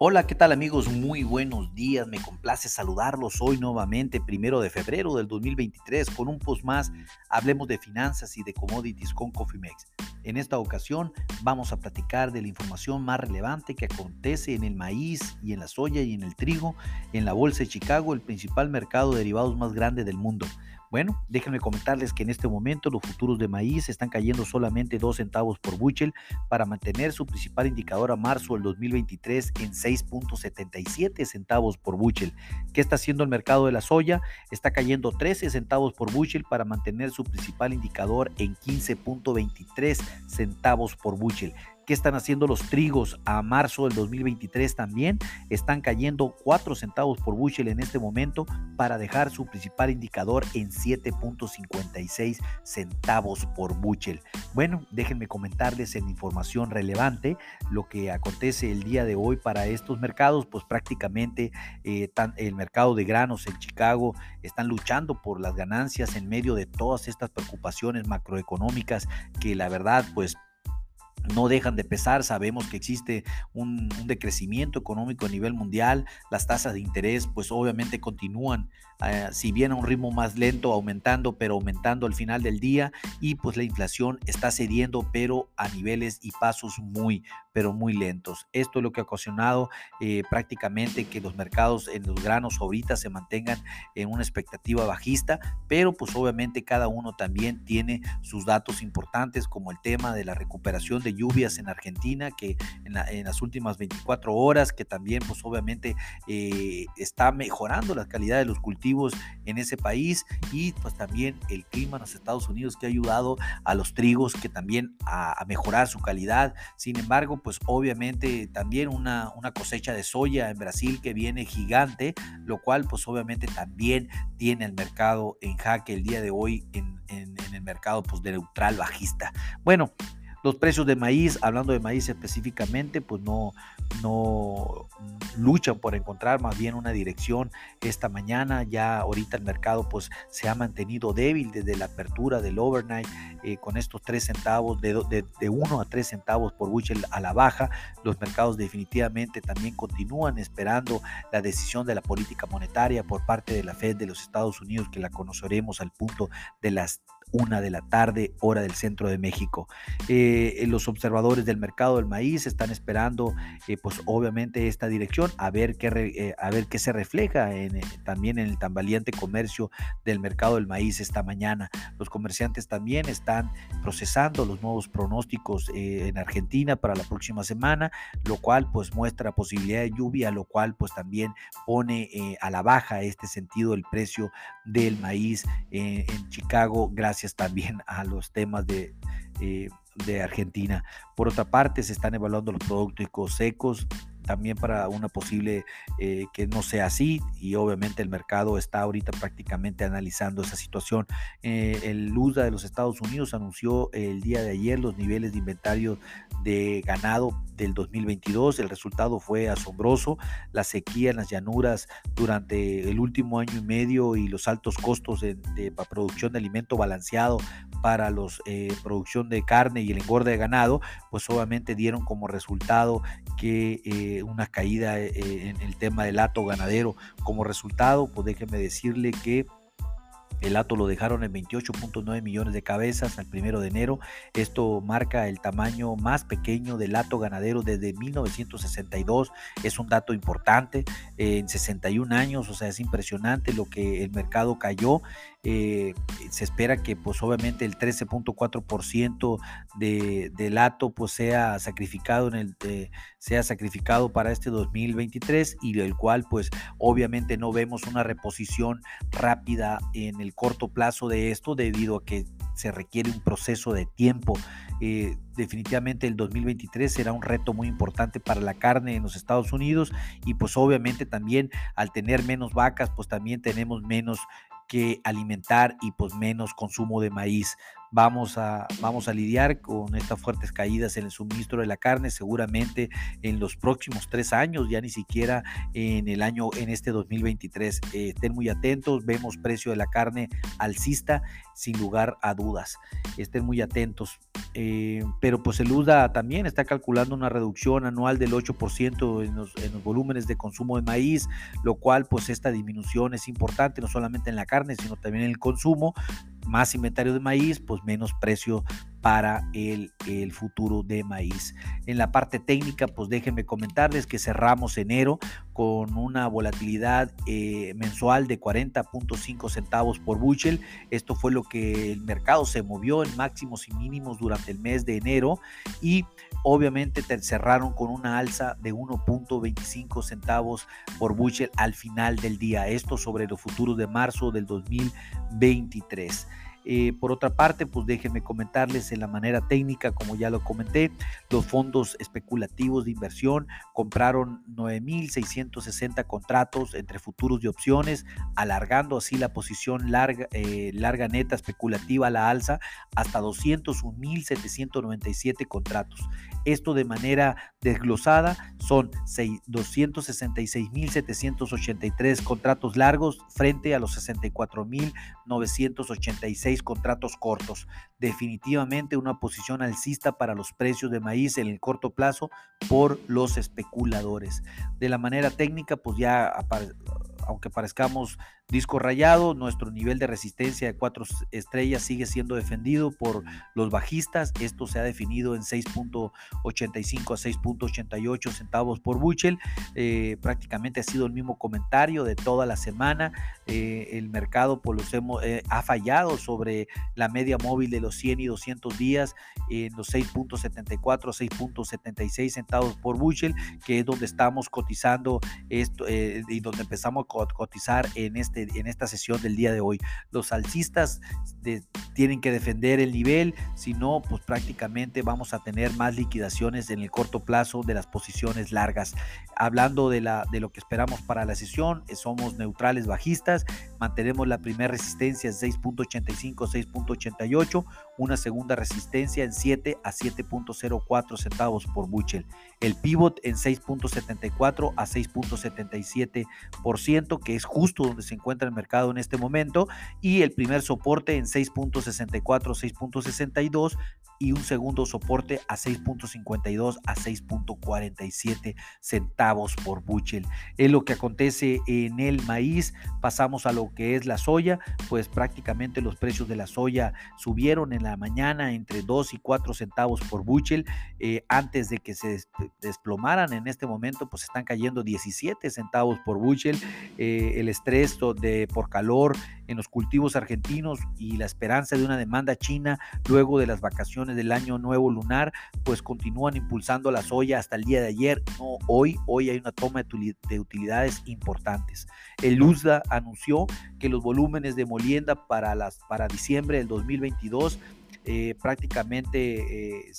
Hola, ¿qué tal amigos? Muy buenos días. Me complace saludarlos hoy nuevamente, primero de febrero del 2023, con un post más. Hablemos de finanzas y de commodities con Cofimex. En esta ocasión vamos a platicar de la información más relevante que acontece en el maíz y en la soya y en el trigo en la Bolsa de Chicago, el principal mercado de derivados más grande del mundo. Bueno, déjenme comentarles que en este momento los futuros de maíz están cayendo solamente 2 centavos por buchel para mantener su principal indicador a marzo del 2023 en 6.77 centavos por buchel. ¿Qué está haciendo el mercado de la soya? Está cayendo 13 centavos por buchel para mantener su principal indicador en 15.23 centavos por buchel. ¿Qué están haciendo los trigos a marzo del 2023 también? Están cayendo 4 centavos por bushel en este momento para dejar su principal indicador en 7.56 centavos por bushel. Bueno, déjenme comentarles en información relevante lo que acontece el día de hoy para estos mercados, pues prácticamente eh, el mercado de granos en Chicago están luchando por las ganancias en medio de todas estas preocupaciones macroeconómicas que la verdad pues no dejan de pesar. Sabemos que existe un, decrecimiento económico a nivel mundial. Las tasas de interés, pues obviamente continúan, eh, si bien a un ritmo más lento, aumentando, pero aumentando al final del día. Y pues la inflación está cediendo, pero a niveles y pasos muy, pero muy lentos. Esto es lo que ha ocasionado eh, prácticamente que los mercados en los granos ahorita se mantengan en una expectativa bajista, pero pues obviamente cada uno también tiene sus datos importantes, como el tema de la recuperación de lluvias en Argentina, que en, las últimas 24 horas, que también pues obviamente eh, está mejorando la calidad de los cultivos en ese país y pues también el clima en los Estados Unidos que ha ayudado a los trigos que también a, mejorar su calidad. Sin embargo, pues obviamente también una, una cosecha de soya en Brasil que viene gigante, lo cual pues obviamente también tiene el mercado en jaque el día de hoy en, en, el mercado pues de neutral bajista. Bueno, los precios de maíz, hablando de maíz específicamente, pues no, no luchan por encontrar más bien una dirección esta mañana. Ya ahorita el mercado pues se ha mantenido débil desde la apertura del overnight eh, con estos 3 centavos, de, de, de 1 a 3 centavos por bushel a la baja. Los mercados definitivamente también continúan esperando la decisión de la política monetaria por parte de la Fed de los Estados Unidos que la conoceremos al punto de las una de la tarde, hora del centro de México. Eh, los observadores del mercado del maíz están esperando, eh, pues obviamente, esta dirección, a ver qué, eh, a ver qué se refleja también en el tan valiente comercio del mercado del maíz esta mañana. Los comerciantes también están procesando los nuevos pronósticos en Argentina para la próxima semana, lo cual pues muestra posibilidad de lluvia, lo cual pues también pone a la baja este sentido el precio del maíz en Chicago gracias también a los temas de, eh, de Argentina. Por otra parte, se están evaluando los productos secos también para una posible eh, que no sea así y obviamente el mercado está ahorita prácticamente analizando esa situación. Eh, el USDA de los Estados Unidos anunció el día de ayer los niveles de inventario de ganado del 2022. El resultado fue asombroso. La sequía en las llanuras durante el último año y medio y los altos costos de, producción de alimento balanceado para la eh, producción de carne y el engorde de ganado, pues obviamente dieron como resultado que eh, una caída eh, en el tema del hato ganadero. Como resultado, pues déjeme decirle que el hato lo dejaron en 28.9 millones de cabezas al primero de enero. Esto marca el tamaño más pequeño del hato ganadero desde 1962. Es un dato importante en 61 años, o sea, es impresionante lo que el mercado cayó. Eh, se espera que pues obviamente el 13.4% de, del hato pues sea sacrificado en el eh, sea sacrificado para este 2023 y del cual pues obviamente no vemos una reposición rápida en el corto plazo de esto debido a que se requiere un proceso de tiempo. Eh, definitivamente el 2023 será un reto muy importante para la carne en los Estados Unidos y pues obviamente también al tener menos vacas pues también tenemos menos que alimentar y pues menos consumo de maíz. Vamos a, vamos a lidiar con estas fuertes caídas en el suministro de la carne seguramente en los próximos tres años, ya ni siquiera en el año, en este 2023. Eh, estén muy atentos, vemos precio de la carne alcista sin lugar a dudas. Estén muy atentos. Eh, pero pues el UDA también está calculando una reducción anual del 8% en los, en los, volúmenes de consumo de maíz, lo cual pues esta disminución es importante no solamente en la carne, sino también en el consumo, más inventario de maíz, pues menos precio para el, futuro de maíz. En la parte técnica, pues déjenme comentarles que cerramos enero con una volatilidad eh, mensual de 40.5 centavos por bushel. Esto fue lo que el mercado se movió en máximos y mínimos durante el mes de enero y obviamente cerraron con una alza de 1.25 centavos por bushel al final del día. Esto sobre los futuros de marzo del 2023. Eh, por otra parte, pues déjenme comentarles en la manera técnica, como ya lo comenté, los fondos especulativos de inversión compraron 9.660 contratos entre futuros y opciones, alargando así la posición larga, eh, larga neta especulativa a la alza hasta 201.797 contratos. Esto de manera desglosada son 266.783 contratos largos frente a los 64.986 contratos cortos. Definitivamente una posición alcista para los precios de maíz en el corto plazo por los especuladores. De la manera técnica, pues ya aunque parezcamos disco rayado, nuestro nivel de resistencia de cuatro estrellas sigue siendo defendido por los bajistas. Esto se ha definido en 6.85 a 6.88 centavos por buchel. Eh, prácticamente ha sido el mismo comentario de toda la semana. Eh, el mercado pues, los hemos, eh, ha fallado sobre la media móvil de los 100 y 200 días en los 6.74 6.76 centavos por buchel, que es donde estamos cotizando y donde empezamos a cotizar en este en esta sesión del día de hoy. Los alcistas tienen que defender el nivel, si no, pues prácticamente vamos a tener más liquidaciones en el corto plazo de las posiciones largas. Hablando de, la, de lo que esperamos para la sesión, eh, somos neutrales bajistas, mantenemos la primera resistencia en 6.85, 6.88, una segunda resistencia en 7 a 7.04 centavos por buchel. El pivot en 6.74 a 6.77%, que es justo donde se encuentra el mercado en este momento, y el primer soporte en 6.64, 6.62 y un segundo soporte a 6.52 a 6.47 centavos por buchel. Es lo que acontece en el maíz. Pasamos a lo que es la soya, pues prácticamente los precios de la soya subieron en la mañana entre 2 y 4 centavos por buchel. Eh, antes de que se desplomaran en este momento, pues están cayendo 17 centavos por buchel. Eh, el estrés de, por calor en los cultivos argentinos y la esperanza de una demanda china luego de las vacaciones del año nuevo lunar, pues continúan impulsando la soya hasta el día de ayer. No, hoy, hoy hay una toma de utilidades importantes. El USDA anunció que los volúmenes de molienda para, las, para diciembre del 2022 eh, prácticamente eh,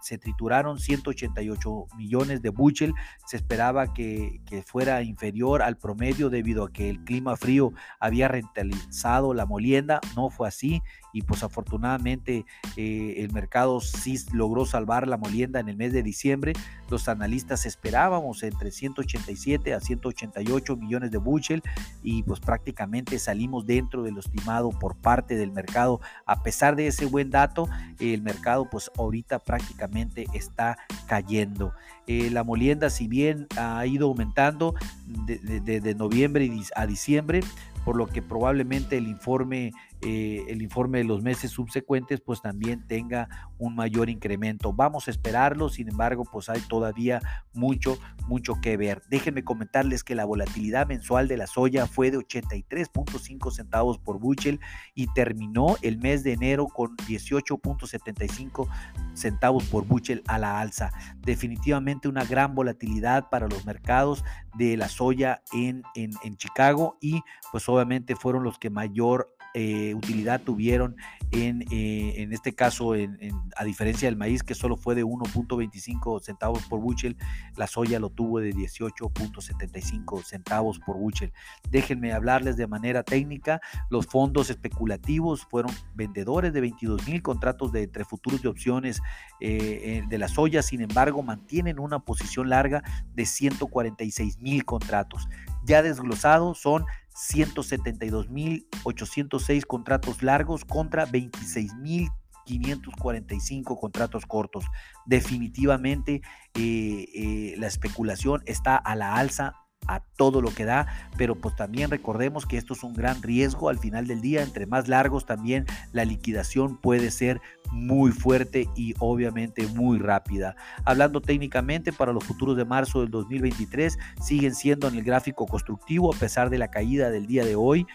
se, trituraron 188 millones de buchel. Se esperaba que, que, fuera inferior al promedio debido a que el clima frío había rentalizado la molienda. No fue así y pues afortunadamente eh, el mercado sí logró salvar la molienda en el mes de diciembre. Los analistas esperábamos entre 187 a 188 millones de bushel y pues prácticamente salimos dentro de lo estimado por parte del mercado. A pesar de ese buen dato, el mercado pues ahorita prácticamente está cayendo. Eh, la molienda si bien ha ido aumentando de, de noviembre a diciembre, por lo que probablemente el informe eh, el informe de los meses subsecuentes pues también tenga un mayor incremento. Vamos a esperarlo, sin embargo pues hay todavía mucho, mucho que ver. Déjenme comentarles que la volatilidad mensual de la soya fue de 83.5 centavos por buchel y terminó el mes de enero con 18.75 centavos por buchel a la alza. Definitivamente una gran volatilidad para los mercados de la soya en, en, en Chicago y pues obviamente fueron los que mayor eh, utilidad tuvieron en, eh, en este caso, en, a diferencia del maíz que solo fue de 1.25 centavos por bushel, la soya lo tuvo de 18.75 centavos por bushel. Déjenme hablarles de manera técnica, los fondos especulativos fueron vendedores de 22 mil contratos de entre futuros de opciones eh, de la soya, sin embargo mantienen una posición larga de 146 mil contratos. Ya desglosados son 172.806 contratos largos contra 26.545 contratos cortos. Definitivamente eh, eh, la especulación está a la alza a todo lo que da, pero pues también recordemos que esto es un gran riesgo al final del día, entre más largos también la liquidación puede ser muy fuerte y obviamente muy rápida. Hablando técnicamente para los futuros de marzo del 2023 siguen siendo en el gráfico constructivo a pesar de la caída del día de hoy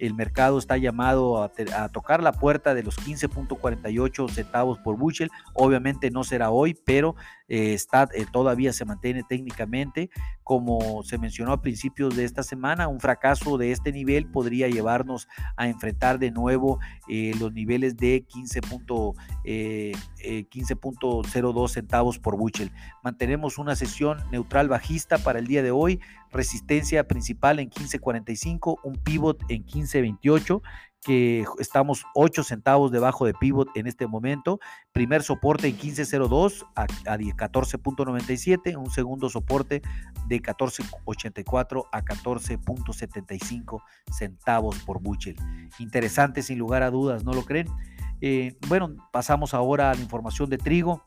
el mercado está llamado a, tocar la puerta de los 15.48 centavos por bushel. Obviamente no será hoy, pero eh, está, eh, todavía se mantiene técnicamente. Como se mencionó a principios de esta semana, un fracaso de este nivel podría llevarnos a enfrentar de nuevo eh, los niveles de 15.02 centavos por bushel. Mantenemos una sesión neutral bajista para el día de hoy, resistencia principal en 15.45, un pivot en 15.28 que estamos 8 centavos debajo de pivot en este momento. Primer soporte en 15.02 a, 14.97, un segundo soporte de 14.84 a 14.75 centavos por buchel. Interesante sin lugar a dudas, ¿no lo creen? Eh, bueno, pasamos ahora a la información de trigo.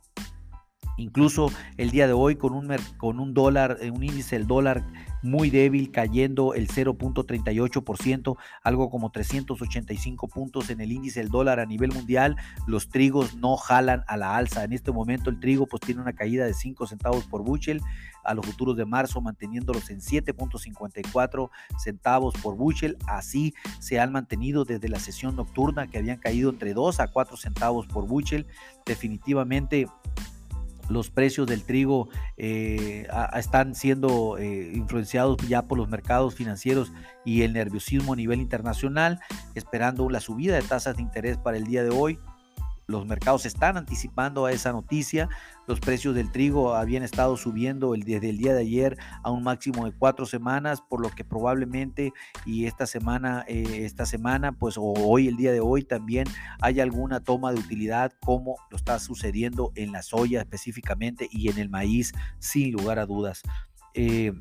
Incluso el día de hoy con un, con un dólar, eh, un índice del dólar muy débil, cayendo el 0.38%, algo como 385 puntos en el índice del dólar a nivel mundial. Los trigos no jalan a la alza. En este momento el trigo pues tiene una caída de 5 centavos por bushel a los futuros de marzo manteniéndolos en 7.54 centavos por bushel. Así se han mantenido desde la sesión nocturna que habían caído entre 2 a 4 centavos por bushel. Definitivamente los precios del trigo eh, están siendo eh, influenciados ya por los mercados financieros y el nerviosismo a nivel internacional, esperando la subida de tasas de interés para el día de hoy los mercados están anticipando a esa noticia. Los precios del trigo habían estado subiendo desde el día de ayer a un máximo de cuatro semanas, por lo que probablemente y esta semana, eh, esta semana, pues o hoy, el día de hoy también hay alguna toma de utilidad como lo está sucediendo en la soya específicamente y en el maíz, sin lugar a dudas. Eh,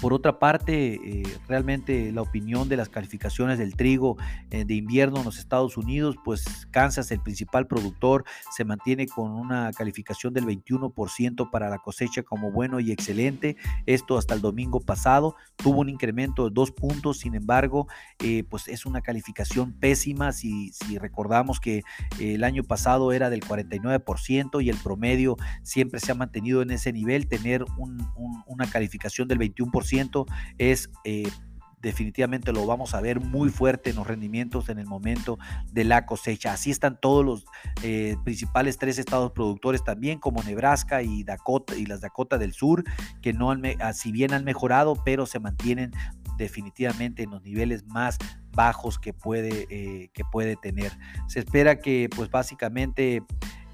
por otra parte, eh, realmente la opinión de las calificaciones del trigo eh, de invierno en los Estados Unidos, pues Kansas, el principal productor, se mantiene con una calificación del 21% para la cosecha como bueno y excelente. Esto hasta el domingo pasado tuvo un incremento de dos puntos, sin embargo, eh, pues es una calificación pésima si, si recordamos que el año pasado era del 49% y el promedio siempre se ha mantenido en ese nivel, tener una calificación del 21% es eh, definitivamente lo vamos a ver muy fuerte en los rendimientos en el momento de la cosecha. Así están todos los eh, principales tres estados productores también, como Nebraska y Dakota y las Dakota del Sur, que no han, ah, si bien han mejorado, pero se mantienen definitivamente en los niveles más bajos que puede, eh, que puede tener. Se espera que pues básicamente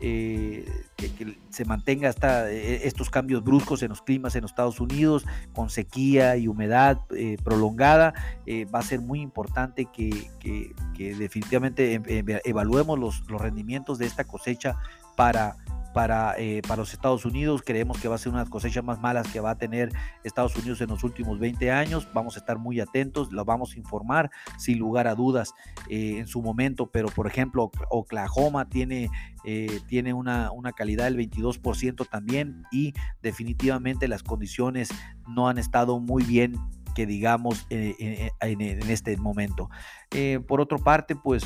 eh, que, se mantenga hasta eh, estos cambios bruscos en los climas en los Estados Unidos, con sequía y humedad eh, prolongada, va a ser muy importante que, definitivamente evaluemos los, los rendimientos de esta cosecha para para, eh, para los Estados Unidos. Creemos que va a ser una de las cosechas más malas que va a tener Estados Unidos en los últimos 20 años. Vamos a estar muy atentos, lo vamos a informar sin lugar a dudas eh, en su momento, pero por ejemplo Oklahoma tiene, eh, tiene una, una calidad del 22% también y definitivamente las condiciones no han estado muy bien que digamos en, en este momento. por otra parte, pues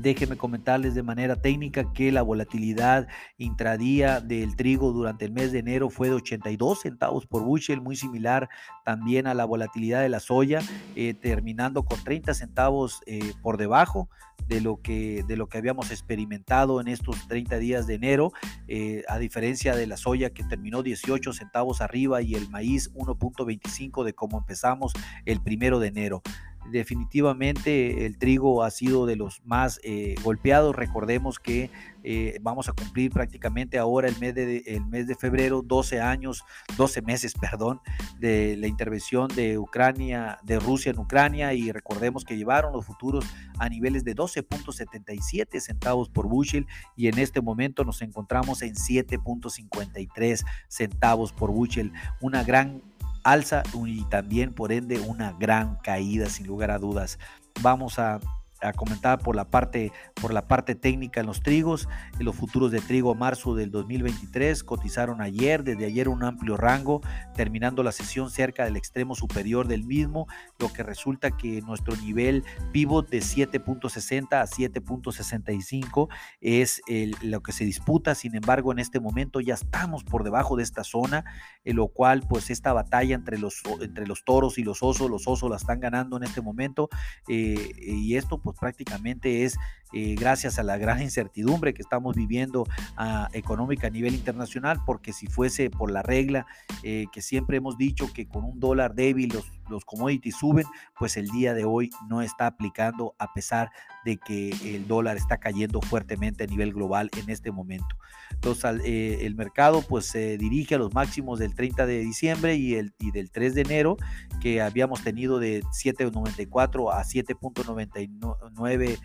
Déjenme comentarles de manera técnica que la volatilidad intradía del trigo durante el mes de enero fue de 82 centavos por bushel, muy similar también a la volatilidad de la soya, eh, terminando con 30 centavos eh, por debajo de lo, que, de lo que habíamos experimentado en estos 30 días de enero, eh, a diferencia de la soya que terminó 18 centavos arriba y el maíz 1.25 de cómo empezamos el primero de enero. Definitivamente el trigo ha sido de los más eh, golpeados. Recordemos que eh, vamos a cumplir prácticamente ahora el mes, de, el mes de febrero 12 años, 12 meses, perdón, de la intervención de Ucrania, de Rusia en Ucrania. Y recordemos que llevaron los futuros a niveles de 12.77 centavos por bushel. Y en este momento nos encontramos en 7.53 centavos por bushel, una gran alza y también por ende una gran caída sin lugar a dudas. Vamos a a comentar por la parte por la parte técnica en los trigos. Los futuros de trigo a marzo del 2023 cotizaron ayer, desde ayer un amplio rango, terminando la sesión cerca del extremo superior del mismo, lo que resulta que nuestro nivel pivot de 7.60 a 7.65 es lo que se disputa. Sin embargo, en este momento ya estamos por debajo de esta zona, en lo cual pues esta batalla entre los, entre los toros y los osos, los osos la están ganando en este momento eh, y esto pues prácticamente es eh, gracias a la gran incertidumbre que estamos viviendo ah, económica a nivel internacional, porque si fuese por la regla eh, que siempre hemos dicho que con un dólar débil los, commodities suben, pues el día de hoy no está aplicando a pesar de que el dólar está cayendo fuertemente a nivel global en este momento. Entonces eh, el mercado pues se dirige a los máximos del 30 de diciembre y, el, y del 3 de enero que habíamos tenido de 7.94 a 7.99 eh,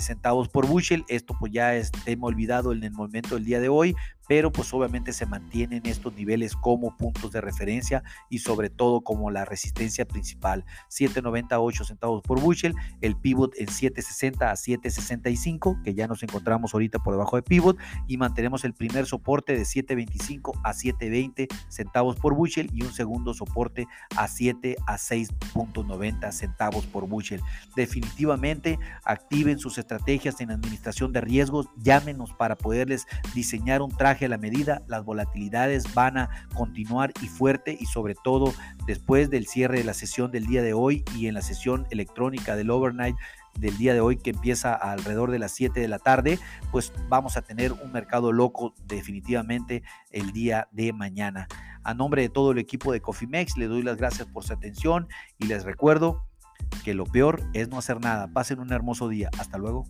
centavos por bushel. Esto pues ya es tema olvidado en el momento del día de hoy, pero pues obviamente se mantienen estos niveles como puntos de referencia y sobre todo como la resistencia principal. 7.98 centavos por bushel, el pivot en 7.60 a 7.65, que ya nos encontramos ahorita por debajo de pivot, y mantenemos el primer soporte de 7.25 a 7.20 centavos por bushel y un segundo soporte a 7 a 6.90 centavos por bushel. Definitivamente activen sus estrategias en administración de riesgos, llámenos para poderles diseñar un traje a la medida, las volatilidades van a continuar y fuerte y sobre todo después del cierre de la sesión del día de hoy y en la sesión electrónica del overnight del día de hoy que empieza alrededor de las 7 de la tarde, pues vamos a tener un mercado loco definitivamente el día de mañana. A nombre de todo el equipo de Cofimex, le doy las gracias por su atención y les recuerdo que lo peor es no hacer nada. Pasen un hermoso día. Hasta luego.